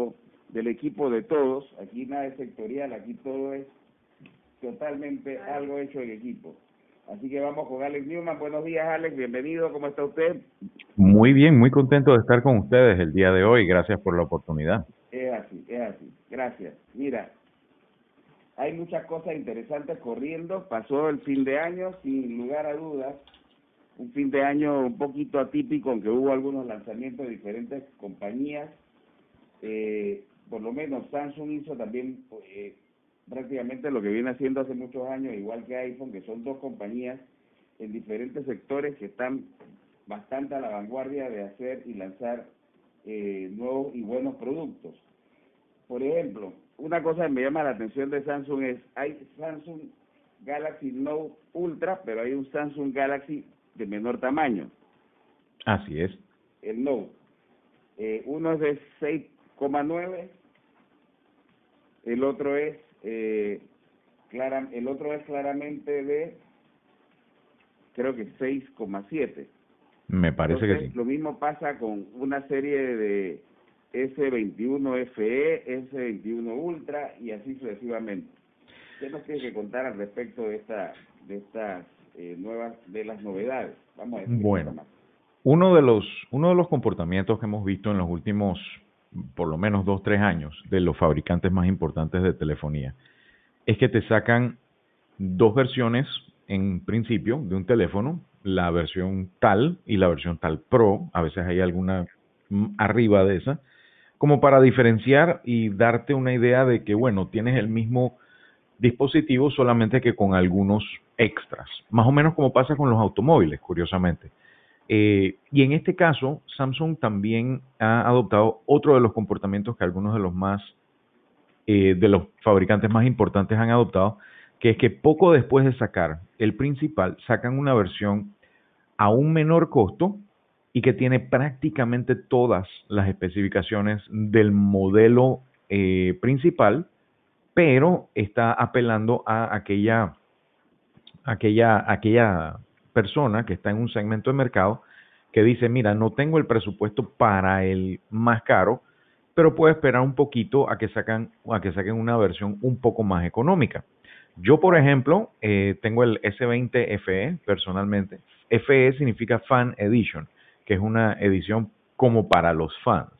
equipo, del equipo de todos. Aquí nada es sectorial, aquí todo es totalmente algo hecho en equipo. Así que vamos con Alex Newman. Buenos días, Alex. Bienvenido. ¿Cómo está usted? Muy bien, muy contento de estar con ustedes el día de hoy. Gracias por la oportunidad. Es así, es así. Gracias. Mira, hay muchas cosas interesantes corriendo. Pasó el fin de año, sin lugar a dudas. Un fin de año un poquito atípico, aunque hubo algunos lanzamientos de diferentes compañías. Eh, por lo menos Samsung hizo también eh, prácticamente lo que viene haciendo hace muchos años, igual que iPhone, que son dos compañías en diferentes sectores que están bastante a la vanguardia de hacer y lanzar eh, nuevos y buenos productos. Por ejemplo, una cosa que me llama la atención de Samsung es, hay Samsung Galaxy Note Ultra, pero hay un Samsung Galaxy de menor tamaño. Así es. El Note. Eh, uno es de 6,9, el otro es eh, clara, el otro es claramente de, creo que 6,7. Me parece que sí. Lo mismo pasa con una serie de S21 FE, S21 Ultra y así sucesivamente. ¿Qué nos tiene que contar al respecto de esta de estas eh, nuevas de las novedades? Vamos a bueno, uno de los uno de los comportamientos que hemos visto en los últimos por lo menos dos, tres años de los fabricantes más importantes de telefonía, es que te sacan dos versiones en principio de un teléfono, la versión tal y la versión tal Pro, a veces hay alguna arriba de esa, como para diferenciar y darte una idea de que, bueno, tienes el mismo dispositivo solamente que con algunos extras, más o menos como pasa con los automóviles, curiosamente. Eh, y en este caso, Samsung también ha adoptado otro de los comportamientos que algunos de los más, eh, de los fabricantes más importantes han adoptado, que es que poco después de sacar el principal, sacan una versión a un menor costo y que tiene prácticamente todas las especificaciones del modelo eh, principal, pero está apelando a aquella, aquella, aquella persona que está en un segmento de mercado que dice, mira, no tengo el presupuesto para el más caro, pero puedo esperar un poquito a que, sacan, a que saquen una versión un poco más económica. Yo, por ejemplo, eh, tengo el S20 FE personalmente. FE significa Fan Edition, que es una edición como para los fans.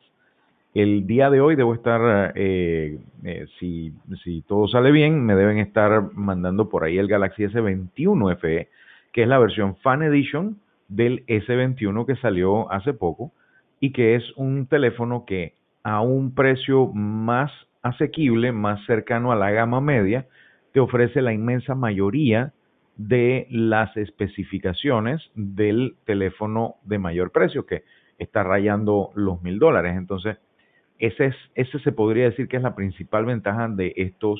El día de hoy debo estar, eh, eh, si, si todo sale bien, me deben estar mandando por ahí el Galaxy S21 FE, que es la versión Fan Edition del S21 que salió hace poco y que es un teléfono que a un precio más asequible, más cercano a la gama media, te ofrece la inmensa mayoría de las especificaciones del teléfono de mayor precio, que está rayando los mil dólares. Entonces, ese, es, ese se podría decir que es la principal ventaja de estos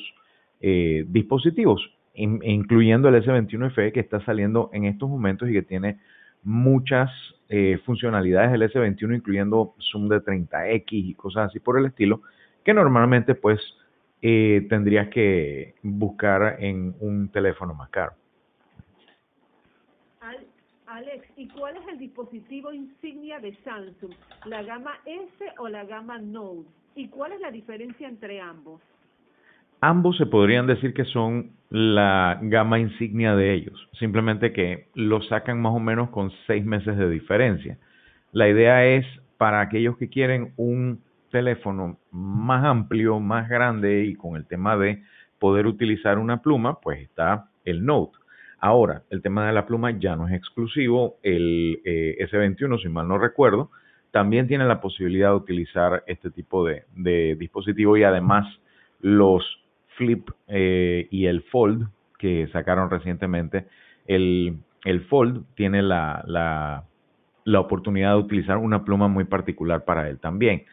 eh, dispositivos incluyendo el S21 FE que está saliendo en estos momentos y que tiene muchas eh, funcionalidades del S21, incluyendo zoom de 30X y cosas así por el estilo, que normalmente pues eh, tendrías que buscar en un teléfono más caro. Alex, ¿y cuál es el dispositivo insignia de Samsung? ¿La gama S o la gama Note? ¿Y cuál es la diferencia entre ambos? Ambos se podrían decir que son la gama insignia de ellos, simplemente que lo sacan más o menos con seis meses de diferencia. La idea es para aquellos que quieren un teléfono más amplio, más grande y con el tema de poder utilizar una pluma, pues está el Note. Ahora, el tema de la pluma ya no es exclusivo, el eh, S21, si mal no recuerdo, también tiene la posibilidad de utilizar este tipo de, de dispositivo y además los Flip eh, y el Fold que sacaron recientemente. El, Fold tiene la, la, la oportunidad de utilizar una pluma muy particular para él también.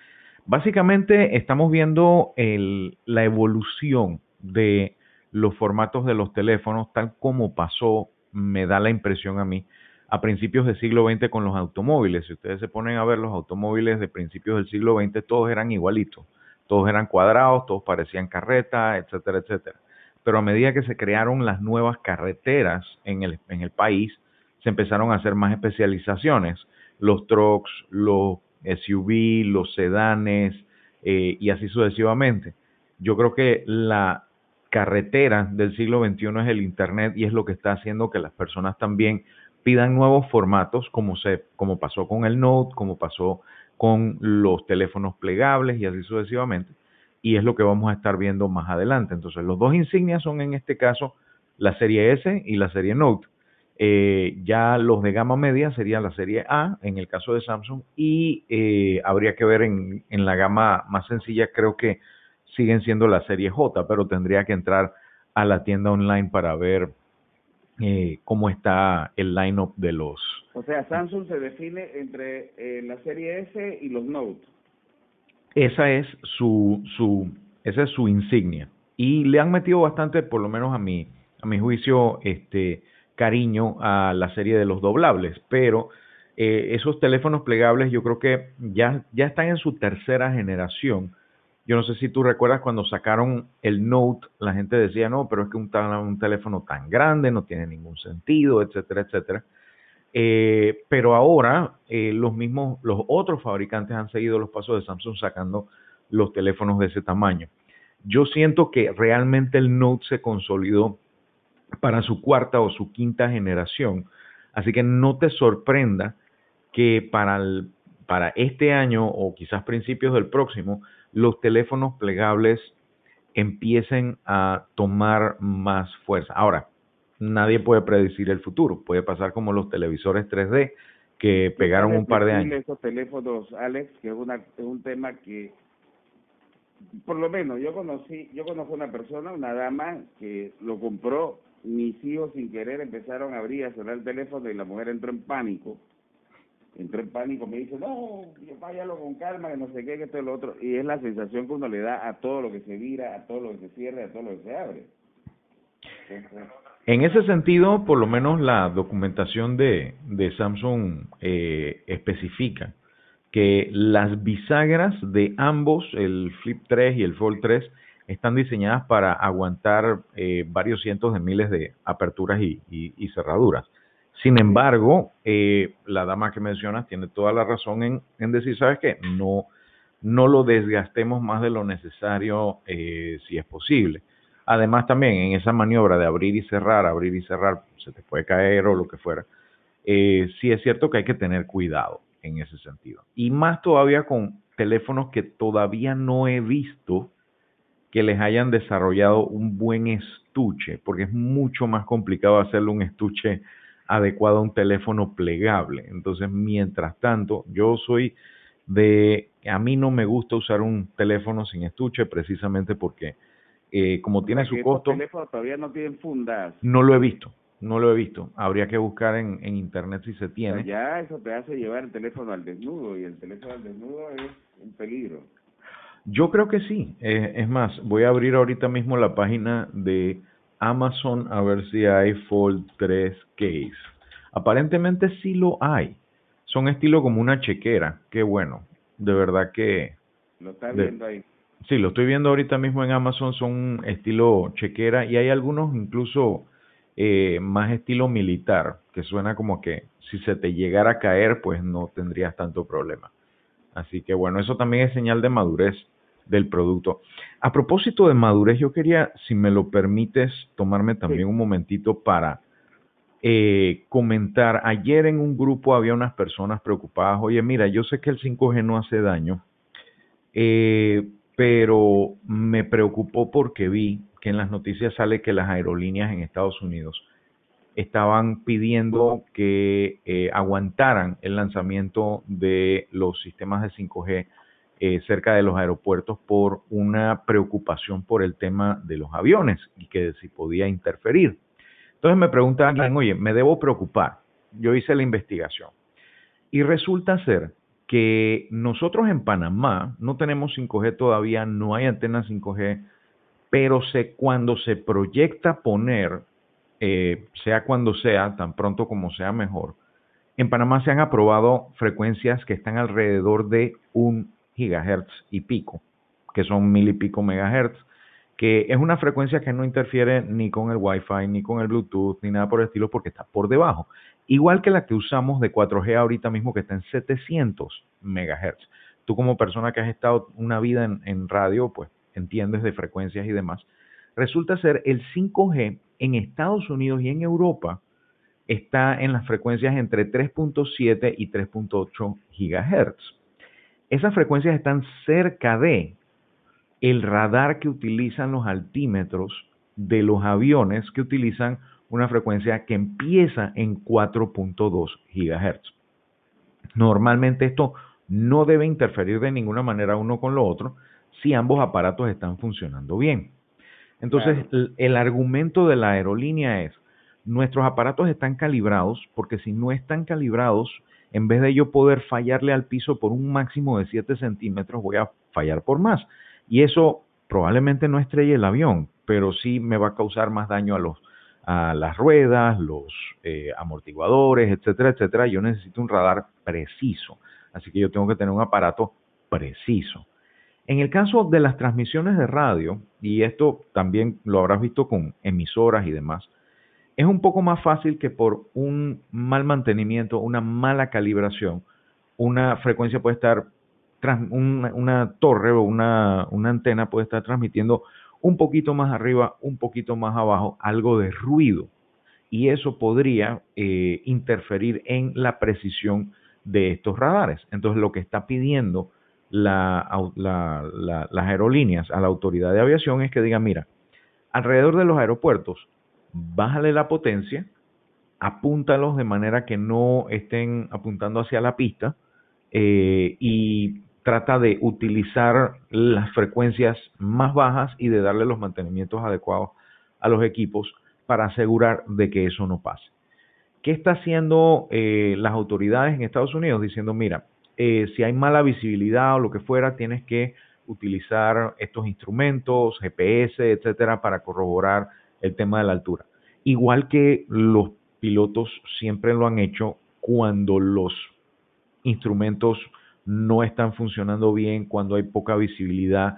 Básicamente estamos viendo la evolución de los formatos de los teléfonos, tal como pasó, me da la impresión a mí, a principios del siglo XX con los automóviles. Si ustedes se ponen a ver los automóviles de principios del siglo XX, todos eran igualitos todos eran cuadrados, todos parecían carretas, etcétera, etcétera. Pero a medida que se crearon las nuevas carreteras en el, en el país, se empezaron a hacer más especializaciones. Los trucks, los SUV, los sedanes, eh, y así sucesivamente. Yo creo que la carretera del siglo XXI es el Internet y es lo que está haciendo que las personas también pidan nuevos formatos, como, se, como pasó con el Note, como pasó con los teléfonos plegables y así sucesivamente. Y es lo que vamos a estar viendo más adelante. Entonces, los dos insignias son en este caso la serie S y la serie Note. Eh, ya los de gama media sería la serie A en el caso de Samsung y eh, habría que ver en, en la gama más sencilla, creo que siguen siendo la serie J, pero tendría que entrar a la tienda online para ver eh, cómo está el lineup de los. O sea, Samsung se define entre eh, la serie S y los Note. Esa es su, su, esa es su insignia. Y le han metido bastante, por lo menos a mi, a mi juicio, este cariño a la serie de los doblables, pero eh, esos teléfonos plegables yo creo que ya, ya están en su tercera generación yo no sé si tú recuerdas cuando sacaron el Note, la gente decía, no, pero es que un, un teléfono tan grande no tiene ningún sentido, etcétera, etcétera. Eh, pero ahora eh, los mismos, los otros fabricantes han seguido los pasos de Samsung sacando los teléfonos de ese tamaño. Yo siento que realmente el Note se consolidó para su cuarta o su quinta generación, así que no te sorprenda que para, para este año o quizás principios del próximo los teléfonos plegables empiecen a tomar más fuerza. Ahora, nadie puede predecir el futuro. Puede pasar como los televisores 3D que pegaron un par de años. Esos teléfonos, Alex, que es, una, es un tema que, por lo menos, yo conocí, yo conozco una persona, una dama, que lo compró, mis hijos sin querer empezaron a abrir, a sonar el teléfono y la mujer entró en pánico entró en pánico, me dice, no, váyalo con calma, que no sé qué, que esto y lo otro. Y es la sensación que uno le da a todo lo que se vira, a todo lo que se cierra, a todo lo que se abre. En ese sentido, por lo menos la documentación de, de Samsung eh, especifica que las bisagras de ambos, el Flip 3 y el Fold 3, están diseñadas para aguantar eh, varios cientos de miles de aperturas y, y cerraduras. Sin embargo, eh, la dama que mencionas tiene toda la razón en, en decir, ¿sabes qué? No, no lo desgastemos más de lo necesario eh, si es posible. Además, también en esa maniobra de abrir y cerrar, abrir y cerrar, se te puede caer o lo que fuera. Eh, sí es cierto que hay que tener cuidado en ese sentido. Y más todavía con teléfonos que todavía no he visto que les hayan desarrollado un buen estuche, porque es mucho más complicado hacerle un estuche adecuado a un teléfono plegable. Entonces, mientras tanto, yo soy de, a mí no me gusta usar un teléfono sin estuche precisamente porque eh, como tiene su costo... teléfonos todavía no tienen fundas. No lo he visto, no lo he visto. Habría que buscar en, en internet si se tiene. ya eso te hace llevar el teléfono al desnudo y el teléfono al desnudo es un peligro. Yo creo que sí. Eh, es más, voy a abrir ahorita mismo la página de Amazon a ver si hay Fold 3 Case. Aparentemente sí lo hay. Son estilo como una chequera. Qué bueno. De verdad que... Lo está viendo ahí. Sí, lo estoy viendo ahorita mismo en Amazon. Son estilo chequera y hay algunos incluso eh, más estilo militar, que suena como que si se te llegara a caer, pues no tendrías tanto problema. Así que bueno, eso también es señal de madurez del producto. A propósito de madurez, yo quería, si me lo permites, tomarme también un momentito para eh, comentar. Ayer en un grupo había unas personas preocupadas. Oye, mira, yo sé que el 5G no hace daño, eh, pero me preocupó porque vi que en las noticias sale que las aerolíneas en Estados Unidos estaban pidiendo que eh, aguantaran el lanzamiento de los sistemas de 5G eh, cerca de los aeropuertos por una preocupación por el tema de los aviones y que si podía interferir. Entonces me pregunta alguien, oye, ¿me debo preocupar? Yo hice la investigación y resulta ser que nosotros en Panamá no tenemos 5G todavía, no hay antenas 5G, pero se, cuando se proyecta poner, eh, sea cuando sea, tan pronto como sea mejor, en Panamá se han aprobado frecuencias que están alrededor de un gigahertz y pico, que son mil y pico megahertz, que es una frecuencia que no interfiere ni con el Wi-Fi, ni con el Bluetooth, ni nada por el estilo, porque está por debajo. Igual que la que usamos de 4G ahorita mismo, que está en 700 megahertz. tú como persona que has estado una vida en, en radio, pues entiendes de frecuencias y demás. Resulta ser el 5G en Estados Unidos y en Europa está en las frecuencias entre 3.7 y 3.8 gigahertz. Esas frecuencias están cerca de el radar que utilizan los altímetros de los aviones que utilizan una frecuencia que empieza en 4.2 gigahertz. Normalmente esto no debe interferir de ninguna manera uno con lo otro si ambos aparatos están funcionando bien. Entonces, el, argumento de la aerolínea es, nuestros aparatos están calibrados porque si no están calibrados, en vez de yo poder fallarle al piso por un máximo de 7 centímetros, voy a fallar por más. Y eso probablemente no estrelle el avión, pero sí me va a causar más daño a los a las ruedas, los eh, amortiguadores, etcétera, etcétera. Yo necesito un radar preciso, así que yo tengo que tener un aparato preciso. En el caso de las transmisiones de radio, y esto también lo habrás visto con emisoras y demás, es un poco más fácil que por un mal mantenimiento, una mala calibración, una frecuencia puede estar, una, torre o una, antena puede estar transmitiendo un poquito más arriba, un poquito más abajo, algo de ruido. Y eso podría eh, interferir en la precisión de estos radares. Entonces lo que está pidiendo las aerolíneas a la autoridad de aviación es que digan, mira, alrededor de los aeropuertos, bájale la potencia, apúntalos de manera que no estén apuntando hacia la pista eh, y trata de utilizar las frecuencias más bajas y de darle los mantenimientos adecuados a los equipos para asegurar de que eso no pase. ¿Qué está haciendo eh, las autoridades en Estados Unidos? Diciendo, mira, eh, si hay mala visibilidad o lo que fuera, tienes que utilizar estos instrumentos, GPS, etcétera, para corroborar el tema de la altura. Igual que los pilotos siempre lo han hecho cuando los instrumentos no están funcionando bien, cuando hay poca visibilidad,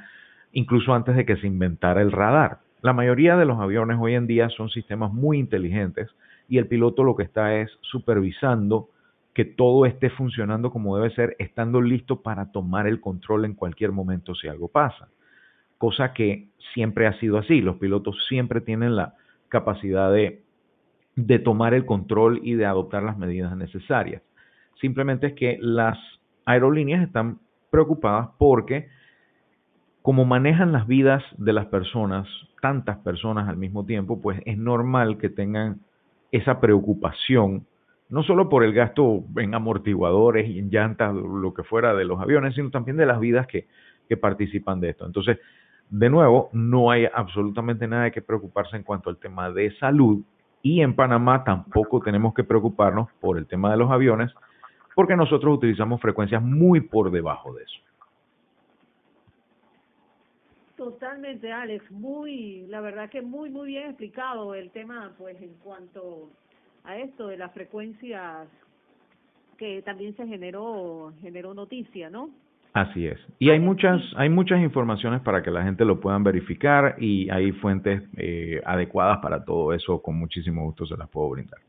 incluso antes de que se inventara el radar. La mayoría de los aviones hoy en día son sistemas muy inteligentes y el piloto lo que está es supervisando que todo esté funcionando como debe ser, estando listo para tomar el control en cualquier momento si algo pasa. Cosa que siempre ha sido así. Los pilotos siempre tienen la capacidad de, de tomar el control y de adoptar las medidas necesarias. Simplemente es que las aerolíneas están preocupadas porque como manejan las vidas de las personas, tantas personas al mismo tiempo, pues es normal que tengan esa preocupación no solo por el gasto en amortiguadores y en llantas, lo que fuera de los aviones, sino también de las vidas que, participan de esto. Entonces, de nuevo, no hay absolutamente nada de que preocuparse en cuanto al tema de salud y en Panamá tampoco tenemos que preocuparnos por el tema de los aviones porque nosotros utilizamos frecuencias muy por debajo de eso. Totalmente, Alex. Muy, la verdad que muy, muy bien explicado el tema, pues en cuanto a esto de las frecuencias que también se generó generó noticia, ¿no? Así es. Y hay muchas hay muchas informaciones para que la gente lo puedan verificar y hay fuentes eh, adecuadas para todo eso. Con muchísimo gusto se las puedo brindar.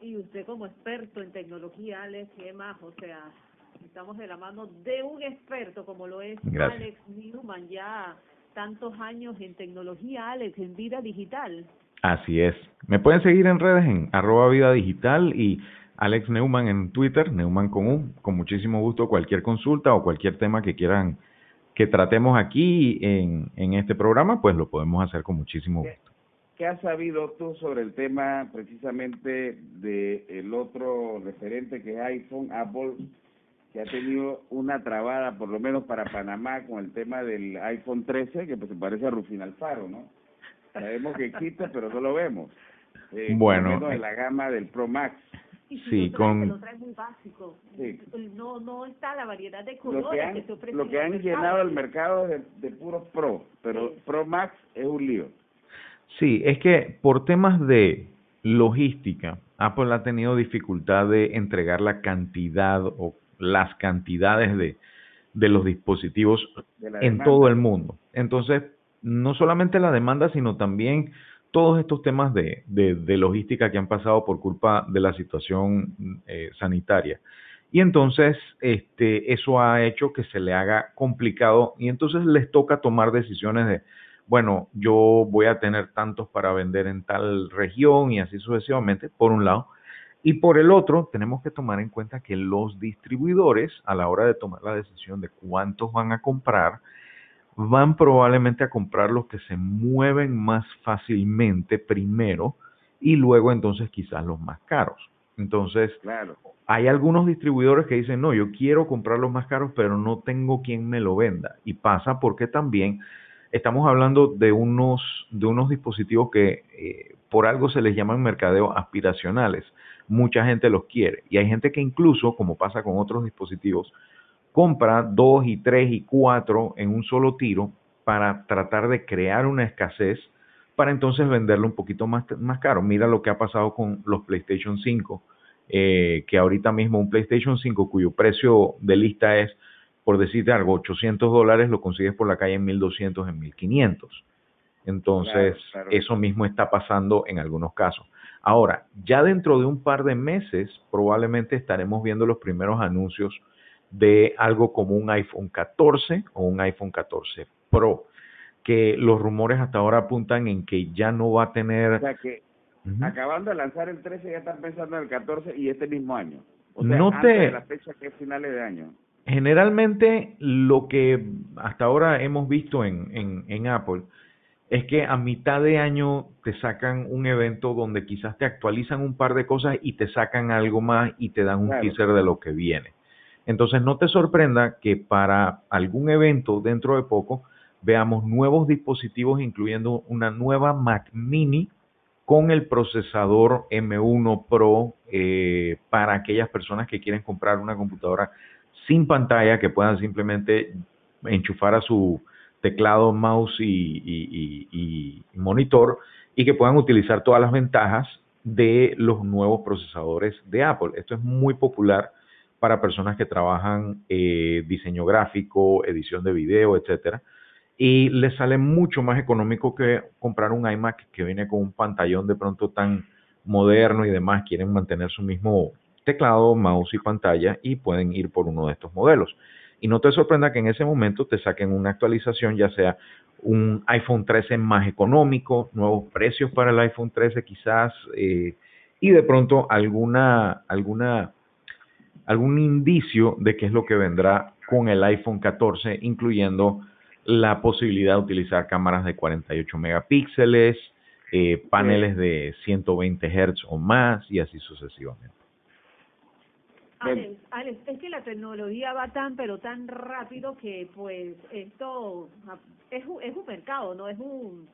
Y usted como experto en tecnología, Alex, ¿qué más? O sea, estamos de la mano de un experto como lo es Alex Newman, ya tantos años en tecnología, Alex, en vida digital. Así es. Me pueden seguir en redes en arroba vida digital y Alex Neumann en Twitter, Neumann con U. Con muchísimo gusto cualquier consulta o cualquier tema que quieran que tratemos aquí en, en este programa, pues lo podemos hacer con muchísimo gusto. ¿Qué has sabido tú sobre el tema precisamente de el otro referente que es iPhone, Apple, que ha tenido una trabada, por lo menos para Panamá, con el tema del iPhone 13, que pues se parece a Rufín Alfaro, ¿no? Sabemos que existe, pero no lo vemos. Eh, bueno. de la gama del Pro Max. sí, con... Lo trae muy básico. No, no está la variedad de colores lo que han, que Lo que han llenado el mercado es de, de puros Pro, pero Pro Max es un lío. Sí, es que por temas de logística, Apple ha tenido dificultad de entregar la cantidad o las cantidades de, de los dispositivos en todo el mundo. Entonces, no solamente la demanda, sino también todos estos temas de, de, logística que han pasado por culpa de la situación eh, sanitaria. Y entonces, este, eso ha hecho que se le haga complicado y entonces les toca tomar decisiones de, bueno, yo voy a tener tantos para vender en tal región y así sucesivamente, por un lado. Y por el otro, tenemos que tomar en cuenta que los distribuidores, a la hora de tomar la decisión de cuántos van a comprar, van probablemente a comprar los que se mueven más fácilmente primero y luego entonces quizás los más caros. Entonces, claro. hay algunos distribuidores que dicen, no, yo quiero comprar los más caros, pero no tengo quien me lo venda. Y pasa porque también estamos hablando de unos, de unos dispositivos que eh, por algo se les llaman mercadeo aspiracionales mucha gente los quiere. Y hay gente que incluso, como pasa con otros dispositivos, compra dos y tres y cuatro en un solo tiro para tratar de crear una escasez para entonces venderlo un poquito más, más caro. Mira lo que ha pasado con los PlayStation 5, eh, que ahorita mismo un PlayStation 5 cuyo precio de lista es, por decirte algo, 800 dólares, lo consigues por la calle en 1200, en 1500. Entonces, eso mismo está pasando en algunos casos. Ahora, ya dentro de un par de meses probablemente estaremos viendo los primeros anuncios de algo como un iPhone 14 o un iPhone 14 Pro, que los rumores hasta ahora apuntan en que ya no va a tener... O sea que acabando de lanzar el 13 ya están pensando en el 14 y este mismo año. O sea, no antes de la fecha que es finales de año. Generalmente lo que hasta ahora hemos visto en, en, en Apple es que a mitad de año te sacan un evento donde quizás te actualizan un par de cosas y te sacan algo más y te dan un teaser de lo que viene. Entonces no te sorprenda que para algún evento dentro de poco veamos nuevos dispositivos incluyendo una nueva Mac mini con el procesador M1 Pro eh, para aquellas personas que quieren comprar una computadora sin pantalla que puedan simplemente enchufar a su teclado, mouse y, monitor y que puedan utilizar todas las ventajas de los nuevos procesadores de Apple. Esto es muy popular para personas que trabajan eh, diseño gráfico, edición de video, etcétera. Y les sale mucho más económico que comprar un iMac que viene con un pantallón de pronto tan moderno y demás. Quieren mantener su mismo teclado, mouse y pantalla y pueden ir por uno de estos modelos. Y no te sorprenda que en ese momento te saquen una actualización, ya sea un iPhone 13 más económico, nuevos precios para el iPhone 13 quizás, eh, y de pronto alguna, alguna, algún indicio de qué es lo que vendrá con el iPhone 14, incluyendo la posibilidad de utilizar cámaras de 48 megapíxeles, eh, paneles de 120 Hz o más y así sucesivamente. Alex, Alex, es que la tecnología va tan pero tan rápido que pues esto es, es un mercado, no es un...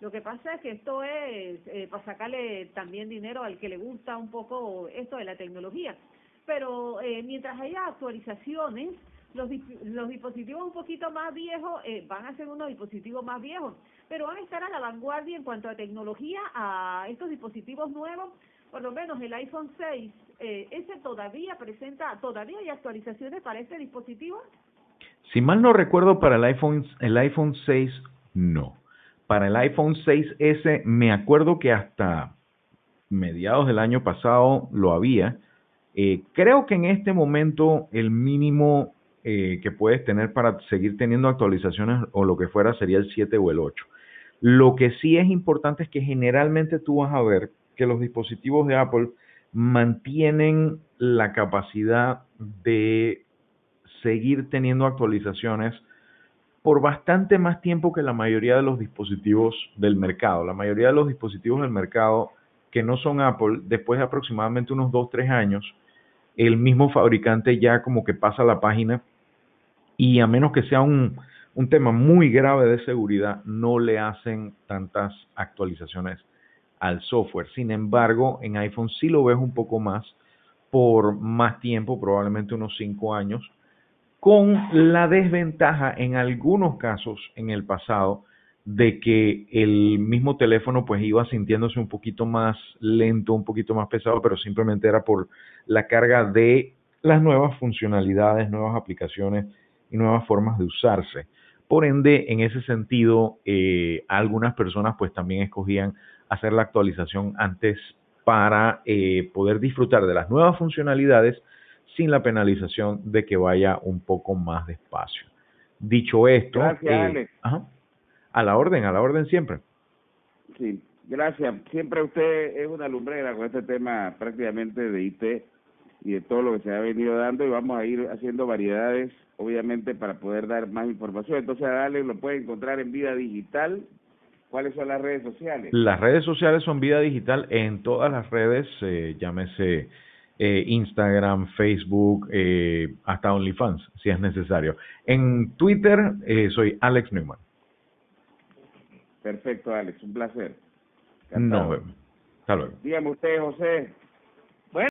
Lo que pasa es que esto es eh, para sacarle también dinero al que le gusta un poco esto de la tecnología. Pero eh, mientras haya actualizaciones, los, los dispositivos un poquito más viejos eh, van a ser unos dispositivos más viejos, pero van a estar a la vanguardia en cuanto a tecnología, a estos dispositivos nuevos, por lo menos el iPhone 6 eh, ¿ese todavía presenta, todavía hay actualizaciones para este dispositivo? Si mal no recuerdo, para el iPhone, el iPhone 6 no. Para el iPhone 6S me acuerdo que hasta mediados del año pasado lo había. Eh, creo que en este momento el mínimo eh, que puedes tener para seguir teniendo actualizaciones o lo que fuera sería el 7 o el 8. Lo que sí es importante es que generalmente tú vas a ver que los dispositivos de Apple mantienen la capacidad de seguir teniendo actualizaciones por bastante más tiempo que la mayoría de los dispositivos del mercado. La mayoría de los dispositivos del mercado que no son Apple, después de aproximadamente unos 2, 3 años, el mismo fabricante ya como que pasa la página y a menos que sea un, un tema muy grave de seguridad, no le hacen tantas actualizaciones al software. Sin embargo, en iPhone sí lo ves un poco más por más tiempo, probablemente unos 5 años, con la desventaja en algunos casos en el pasado de que el mismo teléfono pues iba sintiéndose un poquito más lento, un poquito más pesado, pero simplemente era por la carga de las nuevas funcionalidades, nuevas aplicaciones y nuevas formas de usarse. Por ende, en ese sentido, eh, algunas personas pues también escogían hacer la actualización antes para eh, poder disfrutar de las nuevas funcionalidades sin la penalización de que vaya un poco más despacio. Dicho esto, Gracias, Ajá, a la orden, a la orden siempre. Sí, gracias. Siempre usted es una lumbrera con este tema prácticamente de IT y de todo lo que se ha venido dando y vamos a ir haciendo variedades, obviamente, para poder dar más información. Entonces, a Alex lo puede encontrar en Vida Digital. ¿Cuáles son las redes sociales? Las redes sociales son Vida Digital en todas las redes, eh, llámese eh, Instagram, Facebook, eh, hasta OnlyFans, si es necesario. En Twitter eh, soy Alex Newman. Perfecto, Alex, un placer. No, Hasta luego. Dígame usted, José.